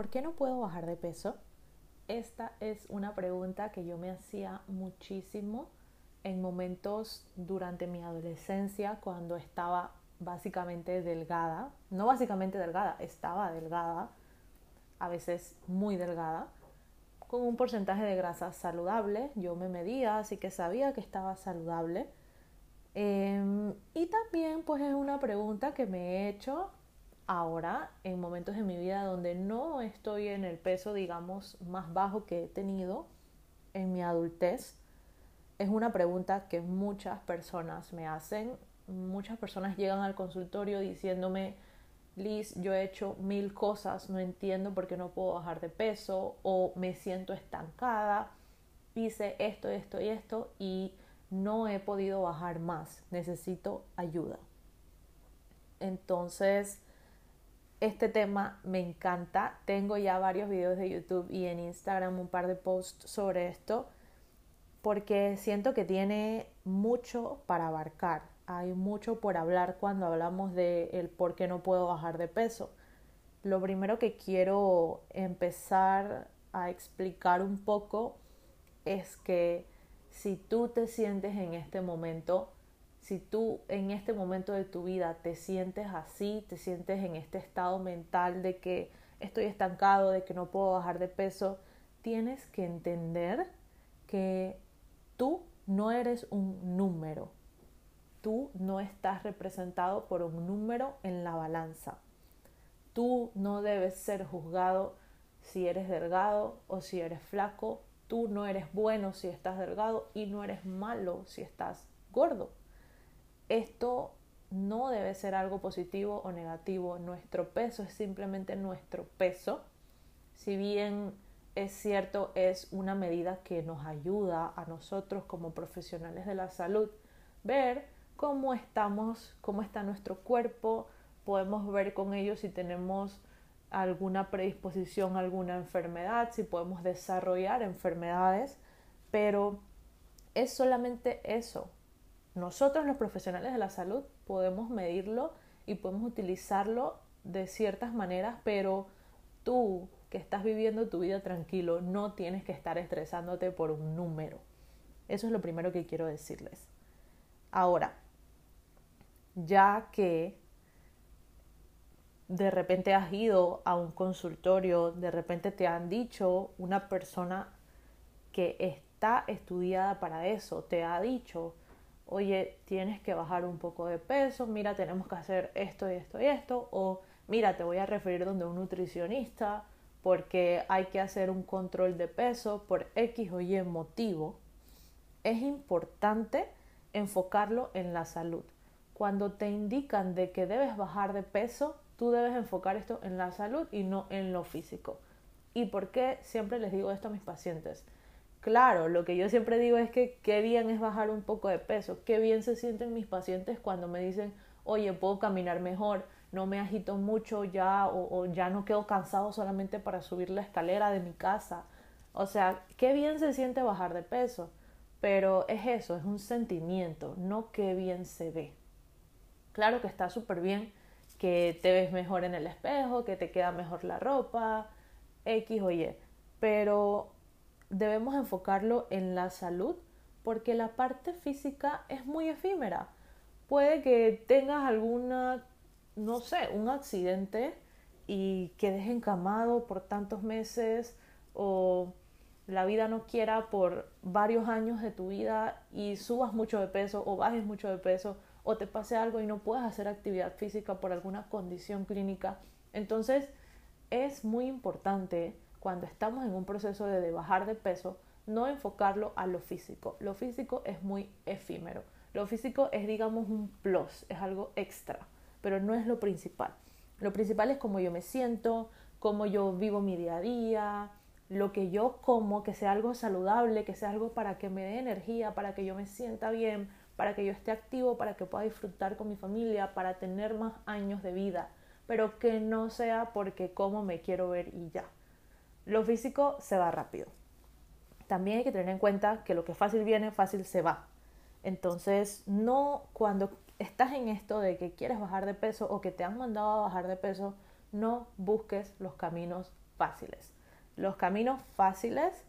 ¿por qué no puedo bajar de peso? Esta es una pregunta que yo me hacía muchísimo en momentos durante mi adolescencia cuando estaba básicamente delgada, no básicamente delgada, estaba delgada, a veces muy delgada, con un porcentaje de grasa saludable. Yo me medía, así que sabía que estaba saludable. Em, y también pues es una pregunta que me he hecho ahora en momentos de mi vida donde no estoy en el peso, digamos, más bajo que he tenido en mi adultez. Es una pregunta que muchas personas me hacen. Muchas personas llegan al consultorio diciéndome, Liz, yo he hecho mil cosas, no entiendo por qué no puedo bajar de peso o me siento estancada, hice esto, esto y esto y no he podido bajar más, necesito ayuda. Entonces, este tema me encanta. Tengo ya varios videos de YouTube y en Instagram un par de posts sobre esto porque siento que tiene mucho para abarcar. Hay mucho por hablar cuando hablamos de el por qué no puedo bajar de peso. Lo primero que quiero empezar a explicar un poco es que si tú te sientes en este momento, si tú en este momento de tu vida te sientes así, te sientes en este estado mental de que estoy estancado, de que no puedo bajar de peso, tienes que entender que tú no eres un número. Tú no estás representado por un número en la balanza. Tú no debes ser juzgado si eres delgado o si eres flaco Tú no eres bueno si estás delgado y no eres malo si estás gordo. Esto no debe ser algo positivo o negativo. Nuestro peso es simplemente nuestro peso. Si bien es cierto, es una medida que nos ayuda a nosotros como profesionales de la salud ver cómo estamos, cómo está nuestro cuerpo, podemos ver con ello si tenemos alguna predisposición a alguna enfermedad, si podemos desarrollar enfermedades, pero es solamente eso. Nosotros los profesionales de la salud podemos medirlo y podemos utilizarlo de ciertas maneras, pero tú que estás viviendo tu vida tranquilo no tienes que estar estresándote por un número. Eso es lo primero que quiero decirles. Ahora, ya que de repente has ido a un consultorio, de repente te han dicho una persona que está estudiada para eso, te ha dicho, oye, tienes que bajar un poco de peso, mira, tenemos que hacer esto y esto y esto, o mira, te voy a referir donde un nutricionista porque hay que hacer un control de peso por X o Y motivo, es importante enfocarlo en la salud. Cuando te indican de que debes bajar de peso, tú debes enfocar esto en la salud y no en lo físico. ¿Y por qué siempre les digo esto a mis pacientes? Claro, lo que yo siempre digo es que qué bien es bajar un poco de peso, qué bien se sienten mis pacientes cuando me dicen, oye, puedo caminar mejor, no me agito mucho ya o, ya no quedo cansado solamente para subir la escalera de mi casa. O sea, qué bien se siente bajar de peso, pero es eso, es un sentimiento, no qué bien se ve. Claro que está súper bien que te ves mejor en el espejo, que te queda mejor la ropa, X o Y. Pero debemos enfocarlo en la salud porque la parte física es muy efímera. Puede que tengas alguna, no sé, un accidente y quedes encamado por tantos meses o la vida no quiera por varios años de tu vida y subas mucho de peso o bajes mucho de peso o te pase algo y no puedas hacer actividad física por alguna condición clínica. Entonces es muy importante cuando estamos en un proceso de bajar de peso no enfocarlo a lo físico. Lo físico es muy efímero. Lo físico es digamos un plus, es algo extra, pero no es lo principal. Lo principal es cómo yo me siento, cómo yo vivo mi día a día, lo que yo como, que sea algo saludable, que sea algo para que me dé energía, para que yo me sienta bien, para que yo esté activo, para que pueda disfrutar con mi familia, para tener más años de vida, pero que no sea porque como me quiero ver y ya. Lo físico se va rápido. También hay que tener en cuenta que lo que fácil viene, fácil se va. Entonces, no cuando estás en esto de que quieres bajar de peso o que te han mandado a bajar de peso, no busques los caminos fáciles. Los caminos fáciles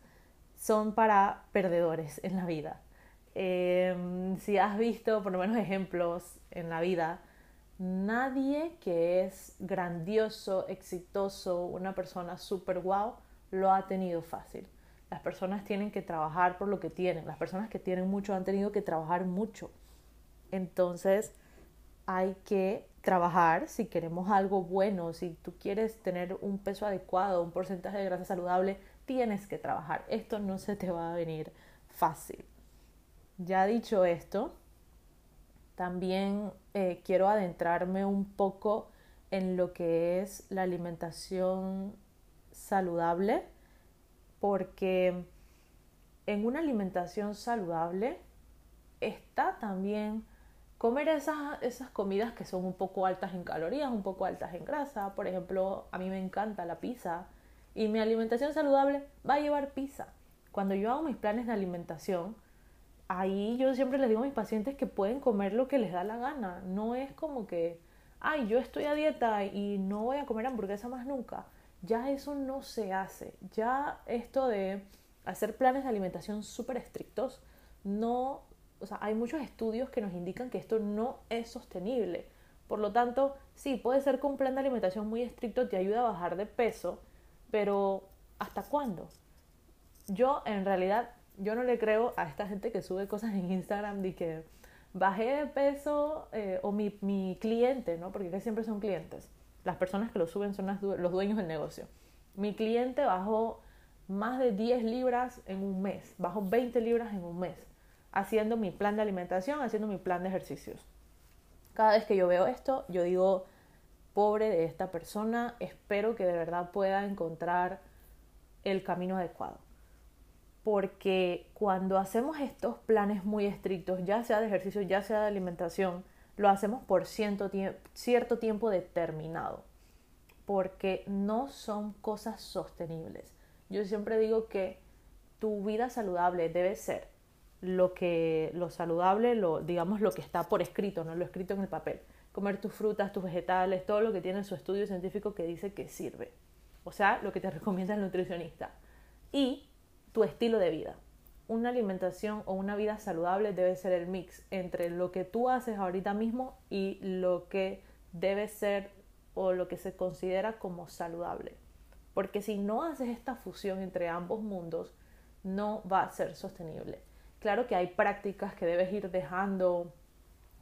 son para perdedores en la vida. Em, si has visto por lo menos ejemplos en la vida, nadie que es grandioso, exitoso, una persona super wow, lo ha tenido fácil. Las personas tienen que trabajar por lo que tienen. Las personas que tienen mucho han tenido que trabajar mucho. Entonces hay que trabajar si queremos algo bueno, si tú quieres tener un peso adecuado, un porcentaje de grasa saludable, tienes que trabajar. Esto no se te va a venir fácil. Ya dicho esto, también eh, quiero adentrarme un poco en lo que es la alimentación saludable porque en una alimentación saludable está también comer esas, esas comidas que son un poco altas en calorías, un poco altas en grasa. Por ejemplo, a mí me encanta la pizza y mi alimentación saludable va a llevar pizza. Cuando yo hago mis planes de alimentación, ahí yo siempre les digo a mis pacientes que pueden comer lo que les da la gana. No es como que, ay, yo estoy a dieta y no voy a comer hamburguesa más nunca ya eso no se hace. Ya esto de hacer planes de alimentación súper estrictos, no, o sea, hay muchos estudios que nos indican que esto no es sostenible. Por lo tanto, sí, puede ser que un plan de alimentación muy estricto te ayude a bajar de peso, pero ¿hasta cuándo? Yo en realidad, yo no le creo a esta gente que sube cosas en Instagram de que bajé de peso eh, o mi, mi cliente, ¿no? Porque siempre son clientes las personas que lo suben son los dueños del negocio. Mi cliente bajó más de 10 libras en un mes, bajó 20 libras en un mes, haciendo mi plan de alimentación, haciendo mi plan de ejercicios. Cada vez que yo veo esto, yo digo, pobre de esta persona, espero que de verdad pueda encontrar el camino adecuado. Porque cuando hacemos estos planes muy estrictos, ya sea de ejercicio, ya sea de alimentación, lo hacemos por cierto, cierto tiempo determinado, porque no son cosas sostenibles. Yo siempre digo que tu vida saludable debe ser lo que lo saludable, lo digamos lo que está por escrito, no lo escrito en el papel. Comer tus frutas, tus vegetales, todo lo que tiene su estudio científico que dice que sirve. O sea, lo que te recomienda el nutricionista. Y tu estilo de vida una alimentación o una vida saludable debe ser el mix entre lo que tú haces ahorita mismo y lo que debe ser o lo que se considera como saludable. Porque si no haces esta fusión entre ambos mundos, no va a ser sostenible. Claro que hay prácticas que debes ir dejando,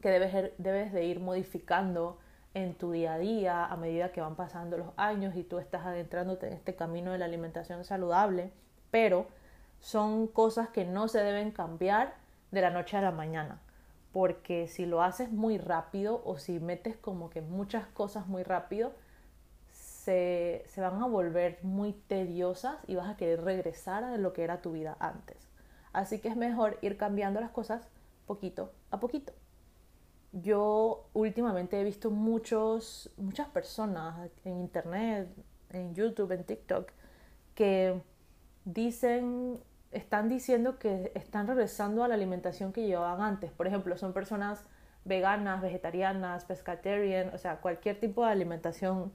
que debes, debes de ir modificando en tu día a día a medida que van pasando los años y tú estás adentrándote en este camino de la alimentación saludable, pero son cosas que no se deben cambiar de la noche a la mañana. Porque si lo haces muy rápido o si metes como que muchas cosas muy rápido, se, se van a volver muy tediosas y vas a querer regresar a lo que era tu vida antes. Así que es mejor ir cambiando las cosas poquito a poquito. Yo últimamente he visto muchos, muchas personas en internet, en YouTube, en TikTok, que dicen están diciendo que están regresando a la alimentación que llevaban antes. Por ejemplo, son personas veganas, vegetarianas, pescatarian, o sea, cualquier tipo de alimentación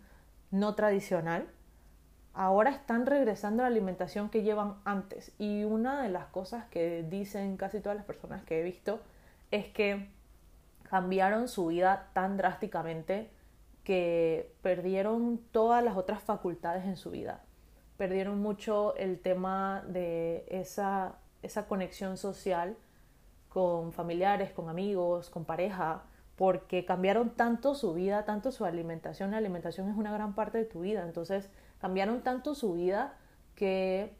no tradicional. Ahora están regresando a la alimentación que llevan antes. Y una de las cosas que dicen casi todas las personas que he visto es que cambiaron su vida tan drásticamente que perdieron todas las otras facultades en su vida perdieron mucho el tema de esa, esa conexión social con familiares, con amigos, con pareja, porque cambiaron tanto su vida, tanto su alimentación. La alimentación es una gran parte de tu vida, entonces cambiaron tanto su vida que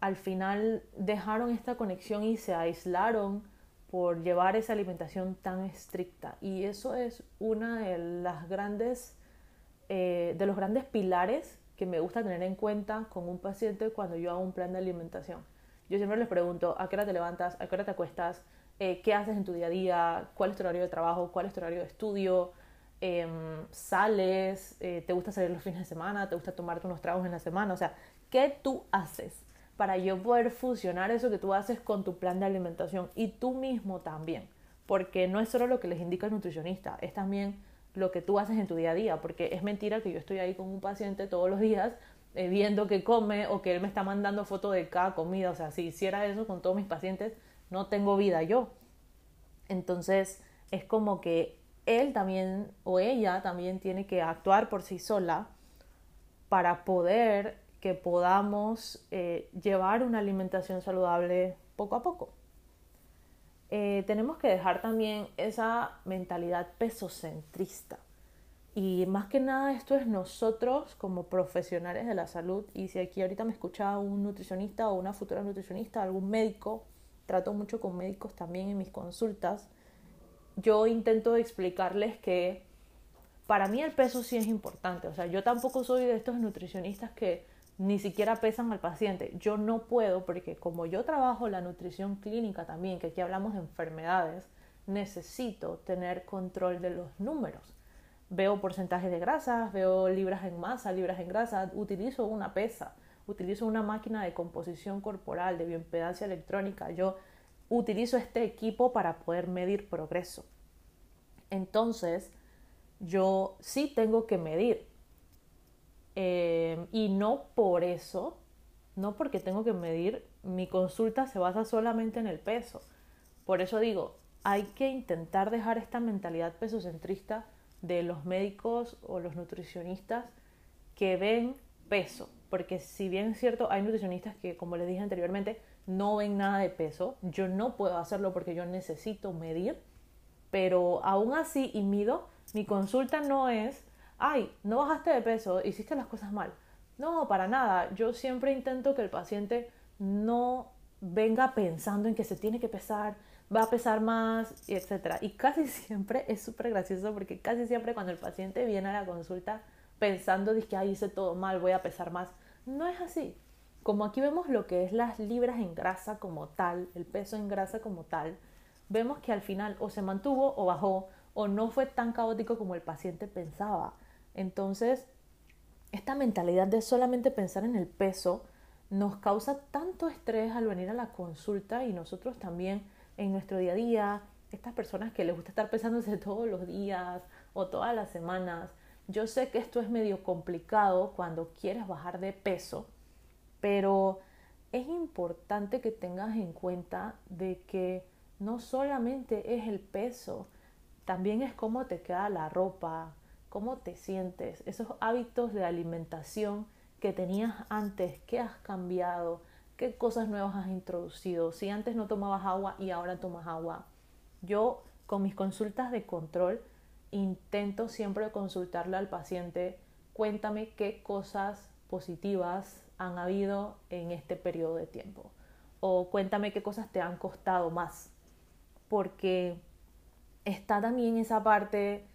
al final dejaron esta conexión y se aislaron por llevar esa alimentación tan estricta. Y eso es una de las grandes, eh, de los grandes pilares que me gusta tener en cuenta con un paciente cuando yo hago un plan de alimentación. Yo siempre les pregunto, ¿a qué hora te levantas? ¿A qué hora te acuestas? Eh, ¿Qué haces en tu día a día? ¿Cuál es tu horario de trabajo? ¿Cuál es tu horario de estudio? Em, ¿Sales? Eh, ¿Te gusta salir los fines de semana? ¿Te gusta tomarte unos tragos en la semana? O sea, ¿qué tú haces para yo poder fusionar eso que tú haces con tu plan de alimentación y tú mismo también? Porque no es solo lo que les indica el nutricionista, es también lo que tú haces en tu día a día, porque es mentira que yo estoy ahí con un paciente todos los días eh, viendo qué come o que él me está mandando fotos de cada comida. O sea, si hiciera eso con todos mis pacientes, no tengo vida yo. Entonces, es como que él también o ella también tiene que actuar por sí sola para poder que podamos eh, llevar una alimentación saludable poco a poco. Eh, tenemos que dejar también esa mentalidad pesocentrista. Y más que nada esto es nosotros como profesionales de la salud. Y si aquí ahorita me escucha un nutricionista o una futura nutricionista, algún médico, trato mucho con médicos también en mis consultas, yo intento explicarles que para mí el peso sí es importante. O sea, yo tampoco soy de estos nutricionistas que ni siquiera pesan al paciente. Yo no puedo porque como yo trabajo la nutrición clínica también, que aquí hablamos de enfermedades, necesito tener control de los números. Veo porcentajes de grasas, veo libras en masa, libras en grasa, utilizo una pesa, utilizo una máquina de composición corporal, de bioimpedancia electrónica. Yo utilizo este equipo para poder medir progreso. Entonces, yo sí tengo que medir. Eh, y no por eso, no porque tengo que medir, mi consulta se basa solamente en el peso. Por eso digo, hay que intentar dejar esta mentalidad pesocentrista de los médicos o los nutricionistas que ven peso. Porque si bien es cierto, hay nutricionistas que, como les dije anteriormente, no ven nada de peso. Yo no puedo hacerlo porque yo necesito medir, pero aún así y mido, mi consulta no es, ay, no bajaste de peso, hiciste las cosas mal. No, para nada. Yo siempre intento que el paciente no venga pensando en que se tiene que pesar, va a pesar más, etc. Y casi siempre es súper gracioso porque casi siempre cuando el paciente viene a la consulta pensando que ay, hice todo mal, voy a pesar más, no es así como aquí vemos lo que es las libras en grasa como tal, el peso en grasa como tal, vemos que al final o se mantuvo o bajó o no fue tan caótico como el paciente pensaba. Entonces, esta mentalidad de solamente pensar en el peso nos causa tanto estrés al venir a la consulta y nosotros también en nuestro día a día, estas personas que les gusta estar pesándose todos los días o todas las semanas. Yo sé que esto es medio complicado cuando quieres bajar de peso, pero es importante que tengas en cuenta de que no solamente es el peso, también es cómo te queda la ropa, cómo te sientes, esos hábitos de alimentación que tenías antes, qué has cambiado, qué cosas nuevas has introducido, si antes no tomabas agua y ahora tomas agua. Yo con mis consultas de control intento siempre consultarle al paciente, cuéntame qué cosas positivas han habido en este periodo de tiempo. O cuéntame qué cosas te han costado más. Porque está también esa parte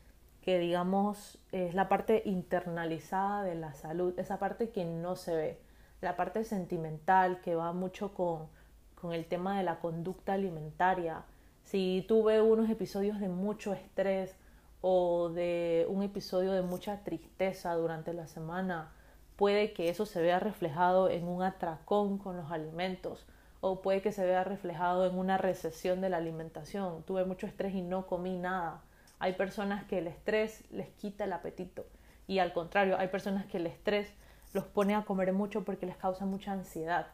que digamos es la parte internalizada de la salud, esa parte que no se ve, la parte sentimental que va mucho con, con el tema de la conducta alimentaria. Si tuve unos episodios de mucho estrés o de un episodio de mucha tristeza durante la semana, puede que eso se vea reflejado en un atracón con los alimentos o puede que se vea reflejado en una recesión de la alimentación. Tuve mucho estrés y no comí nada. Hay personas que el estrés les quita el apetito. Y al contrario, hay personas que el estrés los pone a comer mucho porque les causa mucha ansiedad.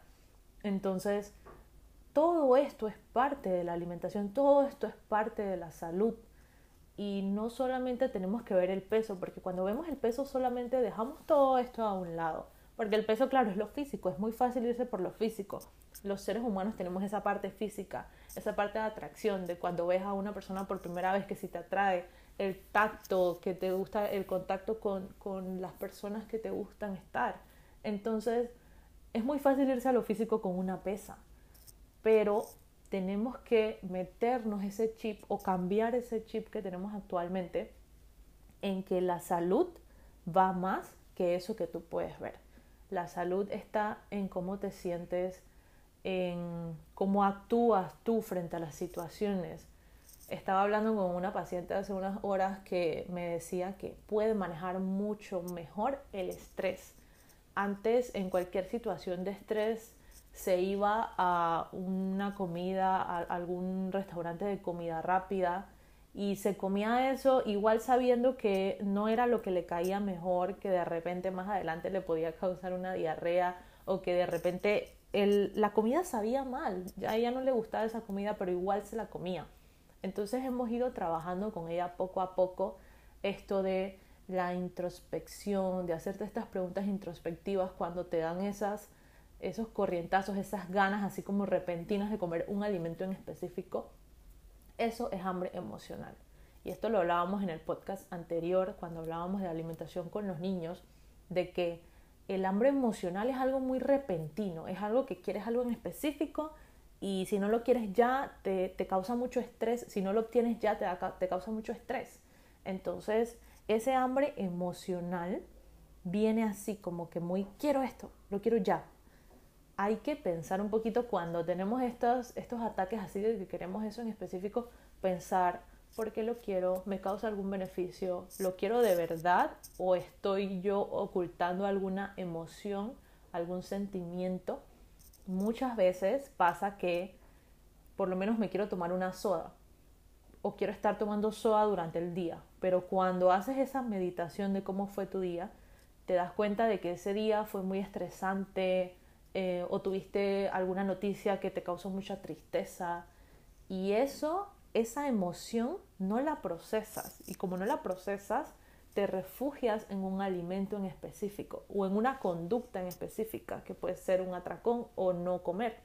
Entonces, todo esto es parte de la alimentación, todo esto es parte de la salud. Y no solamente tenemos que ver el peso, porque cuando vemos el peso solamente dejamos todo esto a un lado, porque el peso, claro, es lo físico, es muy fácil irse por lo físico. Los seres humanos tenemos esa parte física, esa parte de atracción, de cuando ves a una persona por primera vez que si te atrae, el tacto, que te gusta el contacto con, con las personas que te gustan estar. Entonces, es muy fácil irse a lo físico con una pesa, pero tenemos que meternos ese chip o cambiar ese chip que tenemos actualmente en que la salud va más que eso que tú puedes ver. La salud está en cómo te sientes, en cómo actúas tú frente a las situaciones. Estaba hablando con una paciente hace unas horas que me decía que puede manejar mucho mejor el estrés. Antes, en cualquier situación de estrés, se iba a una comida, a algún restaurante de comida rápida y se comía eso igual sabiendo que no era lo que le caía mejor, que de repente más adelante le podía causar una diarrea o que de repente el, la comida sabía mal, a ella no le gustaba esa comida, pero igual se la comía. Entonces hemos ido trabajando con ella poco a poco esto de la introspección, de hacerte estas preguntas introspectivas cuando te dan esas, esos corrientazos, esas ganas así como repentinas de comer un alimento en específico eso es hambre emocional. Y esto lo hablábamos en el podcast anterior, cuando hablábamos de alimentación con los niños, de que el hambre emocional es algo muy repentino, es algo que quieres algo en específico y si no lo quieres ya te, te causa mucho estrés, si no lo obtienes ya te, te causa mucho estrés. Entonces, ese hambre emocional viene así como que muy quiero esto, lo quiero ya, hay que pensar un poquito cuando tenemos estos, estos ataques así de que queremos eso en específico, pensar por qué lo quiero, me causa algún beneficio, lo quiero de verdad o estoy yo ocultando alguna emoción, algún sentimiento. Muchas veces pasa que por lo menos me quiero tomar una soda o quiero estar tomando soda durante el día, pero cuando haces esa meditación de cómo fue tu día, te das cuenta de que ese día fue muy estresante, eh, o tuviste alguna noticia que te causó mucha tristeza y eso, esa emoción no la procesas y como no la procesas, te refugias en un alimento en específico o en una conducta en específica que puede ser un atracón o no comer.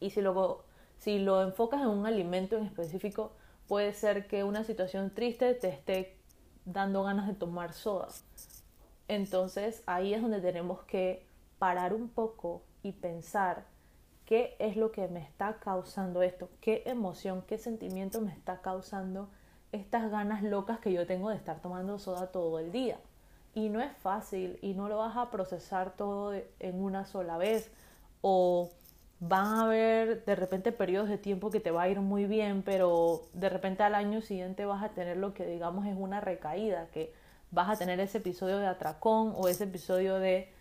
Y si luego si lo enfocas en un alimento en específico, puede ser que una situación triste te esté dando ganas de tomar soda. Entonces ahí es donde tenemos que parar un poco y pensar qué es lo que me está causando esto, qué emoción, qué sentimiento me está causando estas ganas locas que yo tengo de estar tomando soda todo el día. Y no es fácil y no lo vas a procesar todo en una sola vez o van a haber de repente periodos de tiempo que te va a ir muy bien, pero de repente al año siguiente vas a tener lo que digamos es una recaída, que vas a tener ese episodio de atracón o ese episodio de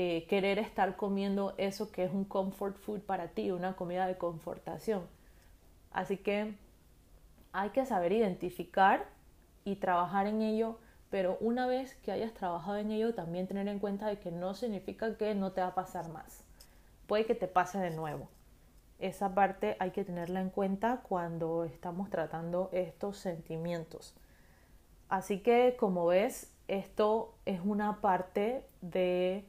eh, querer estar comiendo eso que es un comfort food para ti, una comida de confortación. Así que hay que saber identificar y trabajar en ello, pero una vez que hayas trabajado en ello, también tener en cuenta de que no significa que no te va a pasar más. Puede que te pase de nuevo. Esa parte hay que tenerla en cuenta cuando estamos tratando estos sentimientos. Así que como ves, esto es una parte de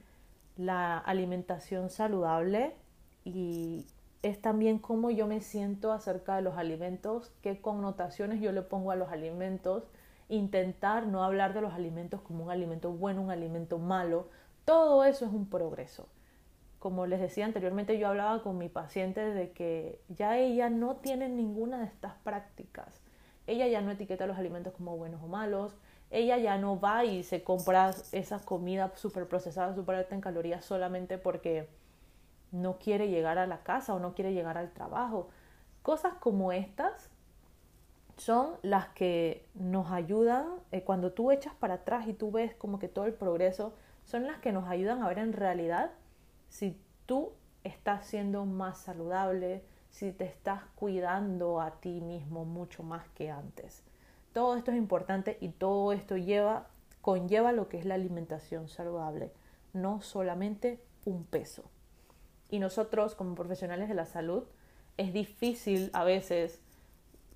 la alimentación saludable y es también cómo yo me siento acerca de los alimentos, qué connotaciones yo le pongo a los alimentos, intentar no hablar de los alimentos como un alimento bueno, un alimento malo, todo eso es un progreso. Como les decía anteriormente, yo hablaba con mi paciente de que ya ella no tiene ninguna de estas prácticas. Ella ya no etiqueta los alimentos como buenos o malos, ella ya no va y se compra esa comida súper procesada, súper alta en calorías solamente porque no quiere llegar a la casa o no quiere llegar al trabajo. Cosas como estas son las que nos ayudan, eh, cuando tú echas para atrás y tú ves como que todo el progreso, son las que nos ayudan a ver en realidad si tú estás siendo más saludable, si te estás cuidando a ti mismo mucho más que antes. Todo esto es importante y todo esto lleva, conlleva lo que es la alimentación saludable, no solamente un peso. Y nosotros como profesionales de la salud es difícil a veces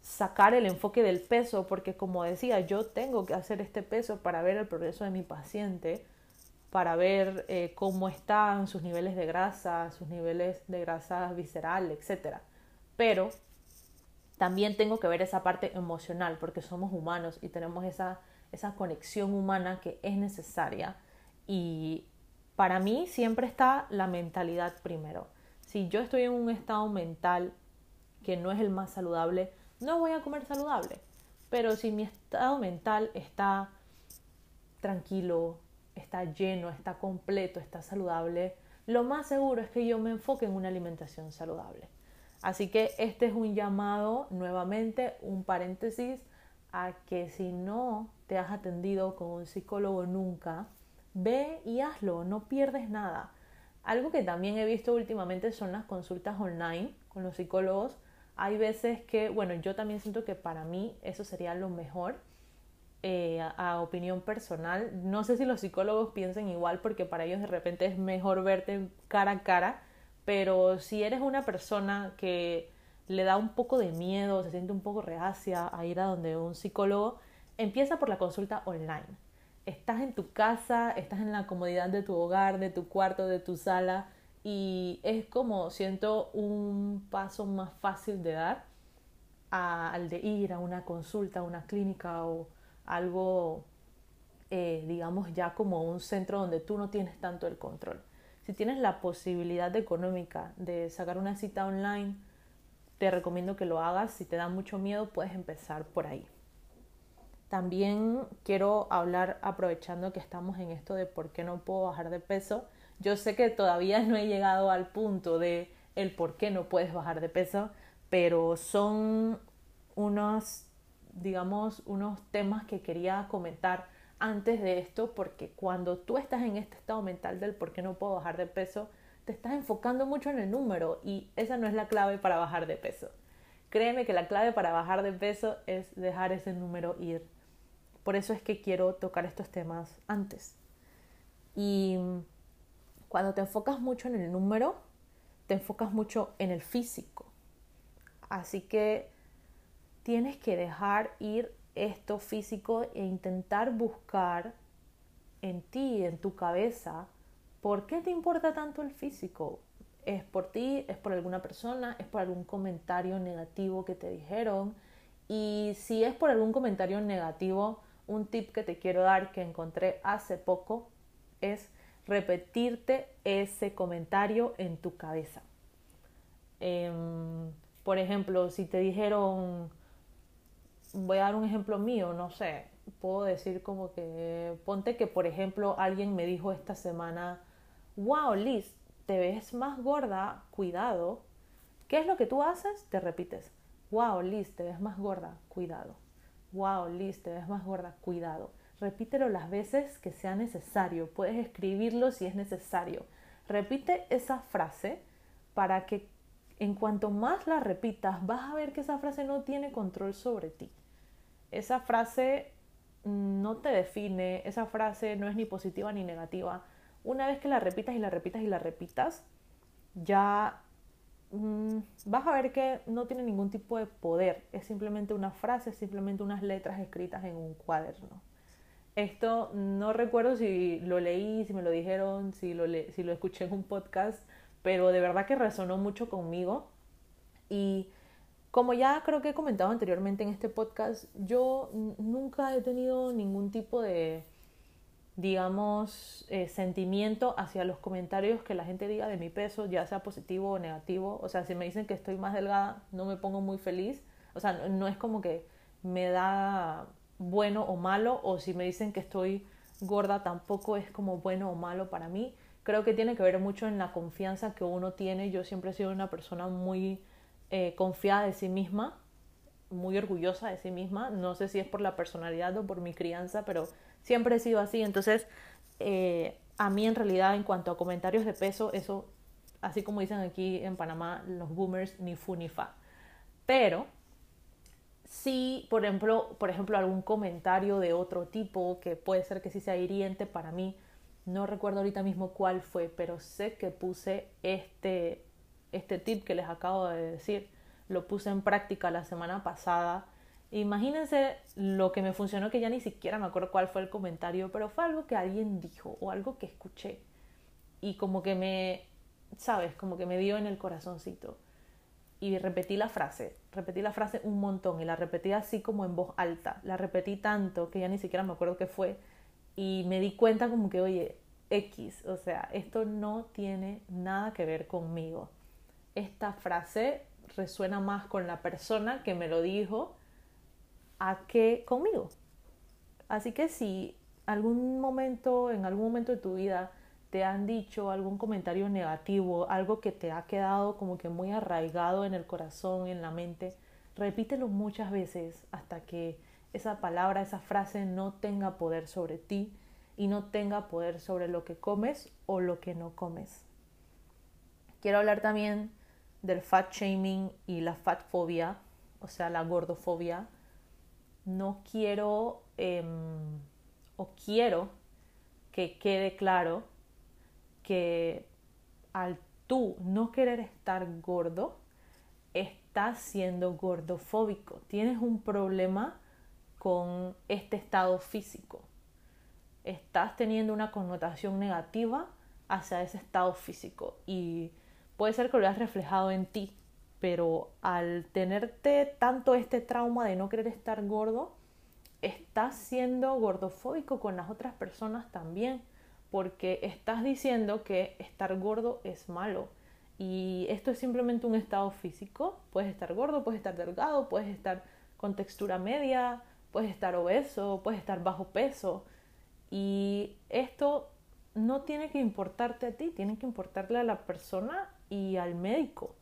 sacar el enfoque del peso porque como decía, yo tengo que hacer este peso para ver el progreso de mi paciente, para ver eh, cómo están sus niveles de grasa, sus niveles de grasa visceral, etc. Pero también tengo que ver esa parte emocional, porque somos humanos y tenemos esa, esa conexión humana que es necesaria. Y para mí siempre está la mentalidad primero. Si yo estoy en un estado mental que no es el más saludable, no voy a comer saludable. Pero si mi estado mental está tranquilo, está lleno, está completo, está saludable, lo más seguro es que yo me enfoque en una alimentación saludable. Así que este es un llamado, nuevamente, un paréntesis, a que si no te has atendido con un psicólogo nunca, ve y hazlo, no pierdes nada. Algo que también he visto últimamente son las consultas online con los psicólogos. Hay veces que, bueno, yo también siento que para mí eso sería lo mejor. Eh, a, opinión personal, no sé si los psicólogos piensen igual porque para ellos de repente es mejor verte cara a cara, pero si eres una persona que le da un poco de miedo, se siente un poco reacia a ir a donde un psicólogo, empieza por la consulta online. Estás en tu casa, estás en la comodidad de tu hogar, de tu cuarto, de tu sala, y es como siento un paso más fácil de dar al de ir a una consulta, a una clínica o algo, eh, digamos, ya como un centro donde tú no tienes tanto el control. Si tienes la posibilidad económica de sacar una cita online, te recomiendo que lo hagas. Si te da mucho miedo, puedes empezar por ahí. También quiero hablar, aprovechando que estamos en esto de por qué no puedo bajar de peso, yo sé que todavía no he llegado al punto de el por qué no puedes bajar de peso, pero son unos, digamos, unos temas que quería comentar antes de esto, porque cuando tú estás en este estado mental del por qué no puedo bajar de peso, te estás enfocando mucho en el número y esa no es la clave para bajar de peso. Créeme que la clave para bajar de peso es dejar ese número ir. Por eso es que quiero tocar estos temas antes. Y cuando te enfocas mucho en el número, te enfocas mucho en el físico. Así que tienes que dejar ir esto físico e intentar buscar en ti, en tu cabeza, por qué te importa tanto el físico. ¿Es por ti? ¿Es por alguna persona? ¿Es por algún comentario negativo que te dijeron? Y si es por algún comentario negativo, un tip que te quiero dar que encontré hace poco es repetirte ese comentario en tu cabeza. Em, por ejemplo, si te dijeron, voy a dar un ejemplo mío, no sé, puedo decir como que, ponte que por ejemplo alguien me dijo esta semana, wow Liz, te ves más gorda, cuidado. ¿Qué es lo que tú haces? Te repites, wow Liz, te ves más gorda, cuidado. Wow Liz, te ves más gorda, cuidado. Repítelo las veces que sea necesario. Puedes escribirlo si es necesario. Repite esa frase para que en cuanto más la repitas, vas a ver que esa frase no tiene control sobre ti. Esa frase no te define, esa frase no es ni positiva ni negativa. Una vez que la repitas y la repitas y la repitas, ya mm, vas a ver que no tiene ningún tipo de poder. Es simplemente una frase, es simplemente unas letras escritas en un cuaderno. Esto no recuerdo si lo leí, si me lo dijeron, si lo, si lo escuché en un podcast, pero de verdad que resonó mucho conmigo. Y como ya creo que he comentado anteriormente en este podcast, yo nunca he tenido ningún tipo de, digamos, eh, sentimiento hacia los comentarios que la gente diga de mi peso, ya sea positivo o negativo. O sea, si me dicen que estoy más delgada, no me pongo muy feliz. O sea, no es como que me da bueno o malo, o si me dicen que estoy gorda tampoco es como bueno o malo para mí. Creo que tiene que ver mucho en la confianza que uno tiene. Yo siempre he sido una persona muy eh, confiada de sí misma, muy orgullosa de sí misma. No sé si es por la personalidad o por mi crianza, pero siempre he sido así. Entonces, eh, a mí en realidad en cuanto a comentarios de peso, eso, así como dicen aquí en Panamá los boomers, ni fu ni fa. Pero si, por ejemplo, por ejemplo, algún comentario de otro tipo que puede ser que sí sea hiriente para mí, no recuerdo ahorita mismo cuál fue, pero sé que puse este, este tip que les acabo de decir, lo puse en práctica la semana pasada. Imagínense lo que me funcionó, que ya ni siquiera me acuerdo cuál fue el comentario, pero fue algo que alguien dijo o algo que escuché. Y como que me, sabes, como que me dio en el corazoncito y repetí la frase, repetí la frase un montón y la repetí así como en voz alta, la repetí tanto que ya ni siquiera me acuerdo qué fue y me di cuenta como que, oye, X, o sea, esto no tiene nada que ver conmigo. Esta frase resuena más con la persona que me lo dijo a que conmigo. Así que si algún momento, en algún momento de tu vida, te han dicho algún comentario negativo, algo que te ha quedado como que muy arraigado en el corazón, en la mente, repítelo muchas veces hasta que esa palabra, esa frase no tenga poder sobre ti y no tenga poder sobre lo que comes o lo que no comes. Quiero hablar también del fat shaming y la fat fobia, o sea, la gordofobia, no quiero em, o quiero que quede claro que al tú no querer estar gordo, estás siendo gordofóbico. Tienes un problema con este estado físico. Estás teniendo una connotación negativa hacia ese estado físico y puede ser que lo hayas reflejado en ti, pero al tenerte tanto este trauma de no querer estar gordo, estás siendo gordofóbico con las otras personas también, porque estás diciendo que estar gordo es malo. Y esto es simplemente un estado físico. Puedes estar gordo, puedes estar delgado, puedes estar con textura media, puedes estar obeso, puedes estar bajo peso. Y esto no tiene que importarte a ti, tiene que importarle a la persona y al médico.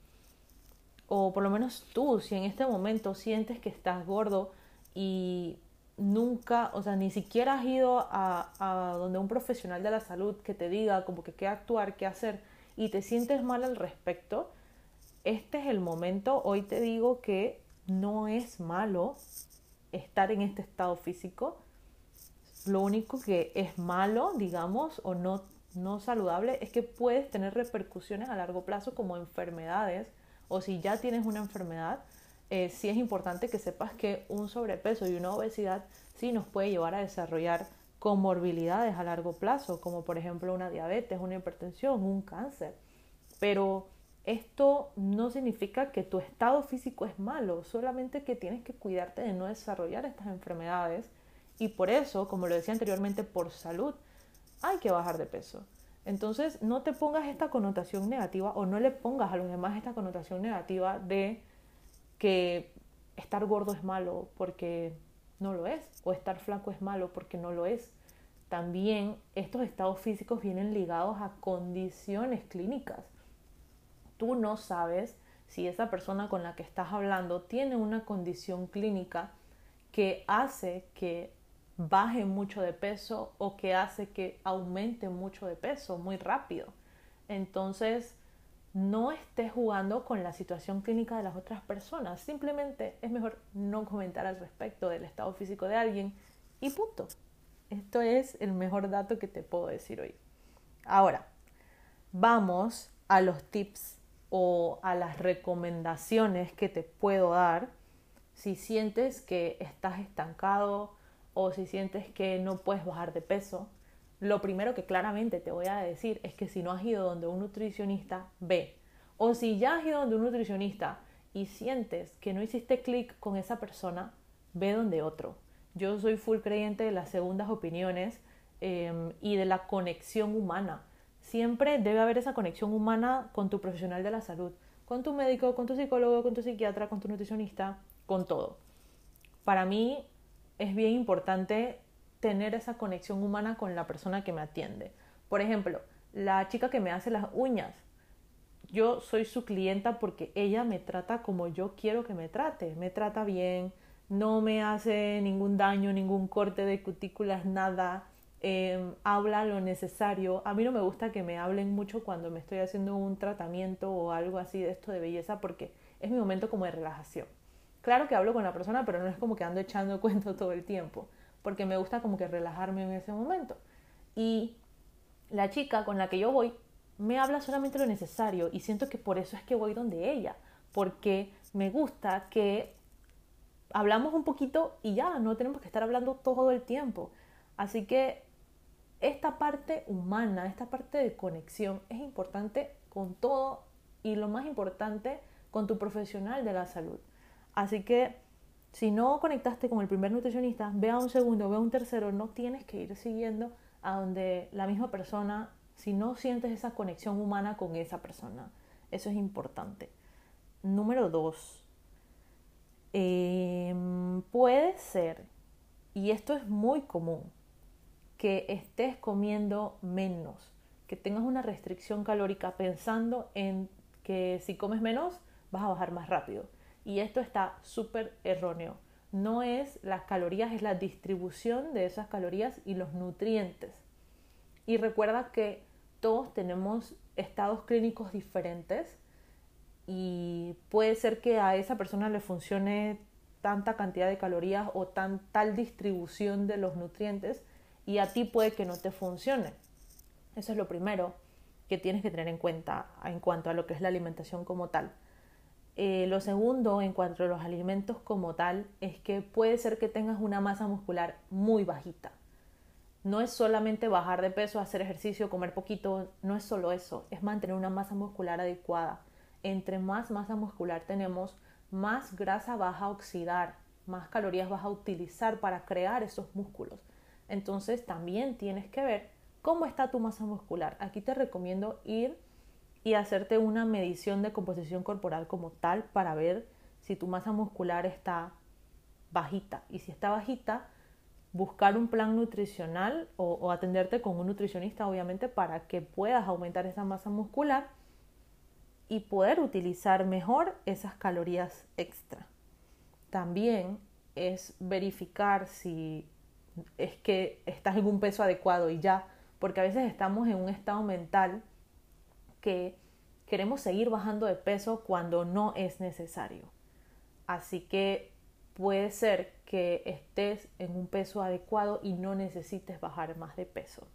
O por lo menos tú, si en este momento sientes que estás gordo y nunca, o sea, ni siquiera has ido a, a, donde un profesional de la salud que te diga como que qué actuar, qué hacer y te sientes mal al respecto, este es el momento, hoy te digo que no es malo estar en este estado físico, lo único que es malo, digamos, o no, no saludable, es que puedes tener repercusiones a largo plazo como enfermedades, o si ya tienes una enfermedad, eh, sí es importante que sepas que un sobrepeso y una obesidad sí nos puede llevar a desarrollar comorbilidades a largo plazo, como por ejemplo una diabetes, una hipertensión, un cáncer. Pero esto no significa que tu estado físico es malo, solamente que tienes que cuidarte de no desarrollar estas enfermedades y por eso, como lo decía anteriormente, por salud hay que bajar de peso. Entonces, no te pongas esta connotación negativa o no le pongas a los demás esta connotación negativa de que estar gordo es malo porque no lo es, o estar flaco es malo porque no lo es. También estos estados físicos vienen ligados a condiciones clínicas. Tú no sabes si esa persona con la que estás hablando tiene una condición clínica que hace que baje mucho de peso o que hace que aumente mucho de peso muy rápido. Entonces, no estés jugando con la situación clínica de las otras personas. Simplemente es mejor no comentar al respecto del estado físico de alguien y punto. Esto es el mejor dato que te puedo decir hoy. Ahora, vamos a los tips o a las recomendaciones que te puedo dar si sientes que estás estancado o si sientes que no puedes bajar de peso lo primero que claramente te voy a decir es que si no has ido donde un nutricionista, ve. O si ya has ido donde un nutricionista y sientes que no hiciste clic con esa persona, ve donde otro. Yo soy full creyente de las segundas opiniones em, y de la conexión humana. Siempre debe haber esa conexión humana con tu profesional de la salud, con tu médico, con tu psicólogo, con tu psiquiatra, con tu nutricionista, con todo. Para mí es bien importante tener esa conexión humana con la persona que me atiende. Por ejemplo, la chica que me hace las uñas, yo soy su clienta porque ella me trata como yo quiero que me trate, me trata bien, no me hace ningún daño, ningún corte de cutículas, nada, em, habla lo necesario. A mí no me gusta que me hablen mucho cuando me estoy haciendo un tratamiento o algo así de esto de belleza porque es mi momento como de relajación. Claro que hablo con la persona, pero no es como que ando echando cuento todo el tiempo porque me gusta como que relajarme en ese momento. Y la chica con la que yo voy me habla solamente lo necesario y siento que por eso es que voy donde ella, porque me gusta que hablamos un poquito y ya, no tenemos que estar hablando todo el tiempo. Así que esta parte humana, esta parte de conexión es importante con todo y lo más importante con tu profesional de la salud. Así que si no conectaste con el primer nutricionista, ve a un segundo, ve a un tercero, no tienes que ir siguiendo a donde la misma persona, si no sientes esa conexión humana con esa persona. Eso es importante. Número dos, em, puede ser, y esto es muy común, que estés comiendo menos, que tengas una restricción calórica pensando en que si comes menos vas a bajar más rápido. Y esto está súper erróneo. No es las calorías, es la distribución de esas calorías y los nutrientes. Y recuerda que todos tenemos estados clínicos diferentes y puede ser que a esa persona le funcione tanta cantidad de calorías o tal distribución de los nutrientes y a ti puede que no te funcione. Eso es lo primero que tienes que tener en cuenta en cuanto a lo que es la alimentación como tal. Eh, lo segundo, en cuanto a los alimentos como tal, es que puede ser que tengas una masa muscular muy bajita. No es solamente bajar de peso, hacer ejercicio, comer poquito, no es solo eso, es mantener una masa muscular adecuada. Entre más masa muscular tenemos, más grasa vas a oxidar, más calorías vas a utilizar para crear esos músculos. Entonces también tienes que ver cómo está tu masa muscular. Aquí te recomiendo ir y hacerte una medición de composición corporal como tal para ver si tu masa muscular está bajita. Y si está bajita, buscar un plan nutricional o, atenderte con un nutricionista, obviamente, para que puedas aumentar esa masa muscular y poder utilizar mejor esas calorías extra. También es verificar si es que estás en un peso adecuado y ya, porque a veces estamos en un estado mental que queremos seguir bajando de peso cuando no es necesario. Así que puede ser que estés en un peso adecuado y no necesites bajar más de peso.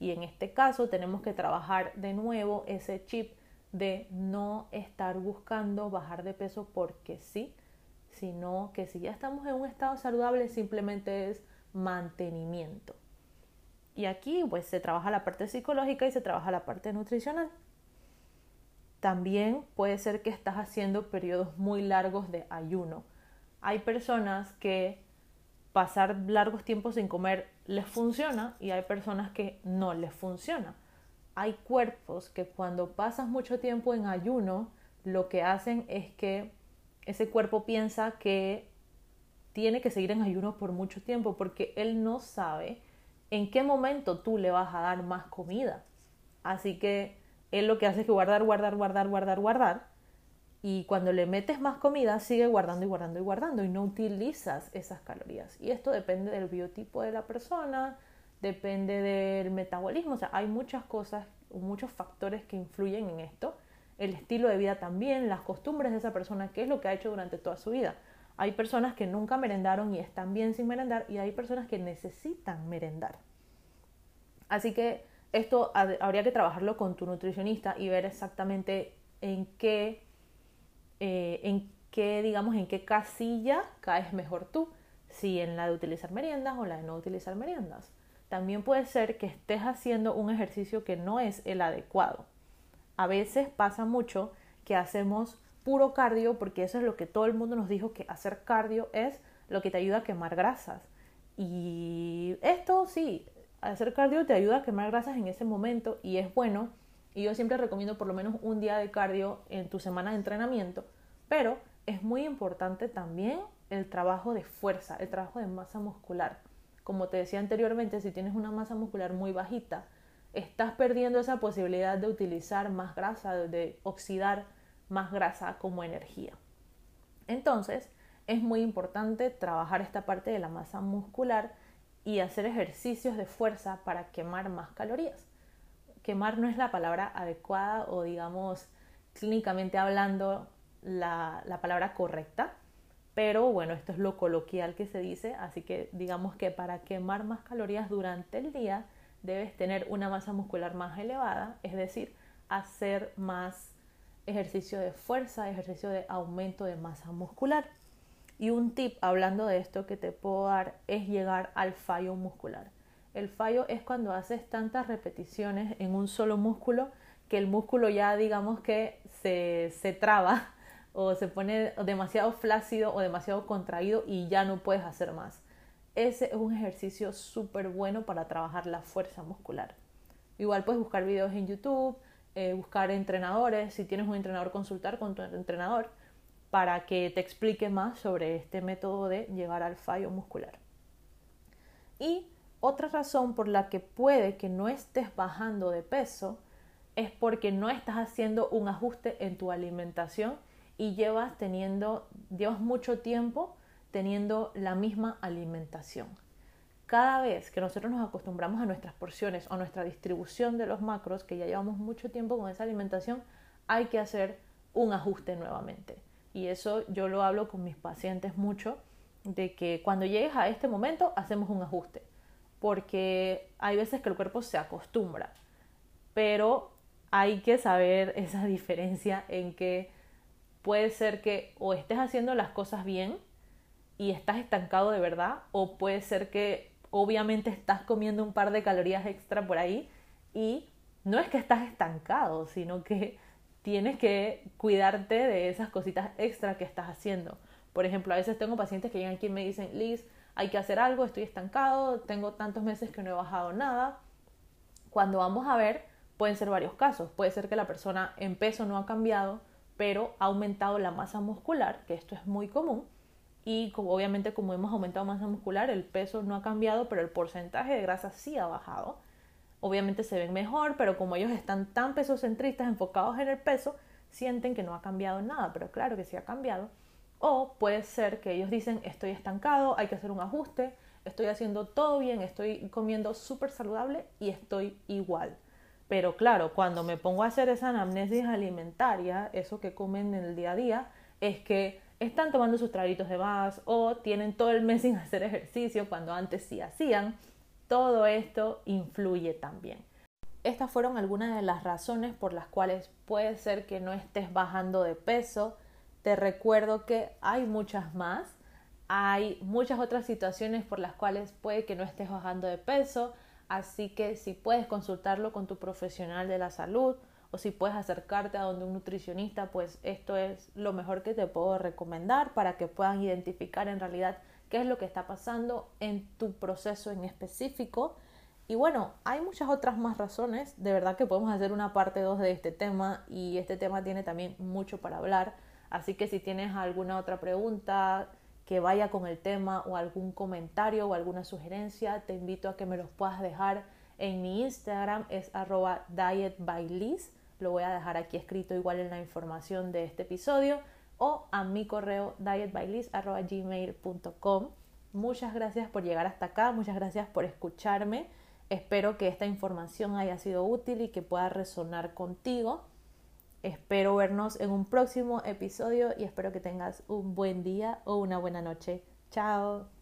Y en este caso tenemos que trabajar de nuevo ese chip de no estar buscando bajar de peso porque sí, sino que si ya estamos en un estado saludable simplemente es mantenimiento. Y aquí pues se trabaja la parte psicológica y se trabaja la parte nutricional. También puede ser que estás haciendo periodos muy largos de ayuno. Hay personas que pasar largos tiempos sin comer les funciona y hay personas que no les funciona hay cuerpos que cuando pasas mucho tiempo en ayuno, lo que hacen es que ese cuerpo piensa que tiene que seguir en ayuno por mucho tiempo porque él no sabe en qué momento tú le vas a dar más comida. Así que él lo que hace es guardar, guardar, guardar, guardar, guardar. Y cuando le metes más comida, sigue guardando y guardando y guardando y no utilizas esas calorías. Y esto depende del biotipo de la persona, depende del metabolismo, o sea, hay muchas cosas, muchos factores que influyen en esto. El estilo de vida también, las costumbres de esa persona, qué es lo que ha hecho durante toda su vida. Hay personas que nunca merendaron y están bien sin merendar y hay personas que necesitan merendar. Así que esto habría que trabajarlo con tu nutricionista y ver exactamente en qué, eh, en qué, digamos, en qué casilla caes mejor tú, si en la de utilizar meriendas o la de no utilizar meriendas también puede ser que estés haciendo un ejercicio que no es el adecuado. A veces pasa mucho que hacemos puro cardio porque eso es lo que todo el mundo nos dijo que hacer cardio es lo que te ayuda a quemar grasas. Y esto sí, hacer cardio te ayuda a quemar grasas en ese momento y es bueno. Y yo siempre recomiendo por lo menos un día de cardio en tu semana de entrenamiento, pero es muy importante también el trabajo de fuerza, el trabajo de masa muscular como te decía anteriormente, si tienes una masa muscular muy bajita, estás perdiendo esa posibilidad de utilizar más grasa, de oxidar más grasa como energía. Entonces, es muy importante trabajar esta parte de la masa muscular y hacer ejercicios de fuerza para quemar más calorías. Quemar no es la palabra adecuada o digamos clínicamente hablando la, la palabra correcta, pero bueno, esto es lo coloquial que se dice, así que digamos que para quemar más calorías durante el día debes tener una masa muscular más elevada, es decir, hacer más ejercicio de fuerza, ejercicio de aumento de masa muscular. Y un tip hablando de esto que te puedo dar es llegar al fallo muscular. El fallo es cuando haces tantas repeticiones en un solo músculo que el músculo ya digamos que se, se traba o se pone demasiado flácido o demasiado contraído y ya no puedes hacer más. Ese es un ejercicio súper bueno para trabajar la fuerza muscular. Igual puedes buscar videos en YouTube, eh, buscar entrenadores, si tienes un entrenador, consultar con tu entrenador para que te explique más sobre este método de llegar al fallo muscular. Y otra razón por la que puede que no estés bajando de peso es porque no estás haciendo un ajuste en tu alimentación y llevas teniendo, llevas mucho tiempo teniendo la misma alimentación. Cada vez que nosotros nos acostumbramos a nuestras porciones o nuestra distribución de los macros, que ya llevamos mucho tiempo con esa alimentación, hay que hacer un ajuste nuevamente. Y eso yo lo hablo con mis pacientes mucho, de que cuando llegues a este momento hacemos un ajuste, porque hay veces que el cuerpo se acostumbra, pero hay que saber esa diferencia en que puede ser que o estés haciendo las cosas bien y estás estancado de verdad, o puede ser que obviamente estás comiendo un par de calorías extra por ahí y no es que estás estancado, sino que tienes que cuidarte de esas cositas extra que estás haciendo. Por ejemplo, a veces tengo pacientes que llegan aquí y me dicen, Liz, hay que hacer algo, estoy estancado, tengo tantos meses que no he bajado nada. Cuando vamos a ver, pueden ser varios casos. Puede ser que la persona en peso no ha cambiado, pero ha aumentado la masa muscular, que esto es muy común. Y obviamente como hemos aumentado masa muscular, el peso no ha cambiado, pero el porcentaje de grasa sí ha bajado obviamente se ven mejor, pero como ellos están tan pesocentristas, enfocados en el peso, sienten que no ha cambiado nada, pero claro que sí ha cambiado. O puede ser que ellos dicen, estoy estancado, hay que hacer un ajuste, estoy haciendo todo bien, estoy comiendo súper saludable y estoy igual. Pero claro, cuando me pongo a hacer esa anamnesis alimentaria, eso que comen en el día a día, es que están tomando sus traguitos de más o tienen todo el mes sin hacer ejercicio cuando antes sí hacían todo esto influye también. Estas fueron algunas de las razones por las cuales puede ser que no estés bajando de peso. Te recuerdo que hay muchas más. Hay muchas otras situaciones por las cuales puede que no estés bajando de peso. Así que si puedes consultarlo con tu profesional de la salud o si puedes acercarte a donde un nutricionista, pues esto es lo mejor que te puedo recomendar para que puedan identificar en realidad qué es lo que está pasando en tu proceso en específico. Y bueno, hay muchas otras más razones. De verdad que podemos hacer una parte 2 de este tema y este tema tiene también mucho para hablar. Así que si tienes alguna otra pregunta que vaya con el tema o algún comentario o alguna sugerencia, te invito a que me los puedas dejar en mi Instagram, es arroba dietbyliz. Lo voy a dejar aquí escrito igual en la información de este episodio o a mi correo dietbyliz.gmail.com. Muchas gracias por llegar hasta acá, muchas gracias por escucharme. Espero que esta información haya sido útil y que pueda resonar contigo. Espero vernos en un próximo episodio y espero que tengas un buen día o una buena noche. Chao.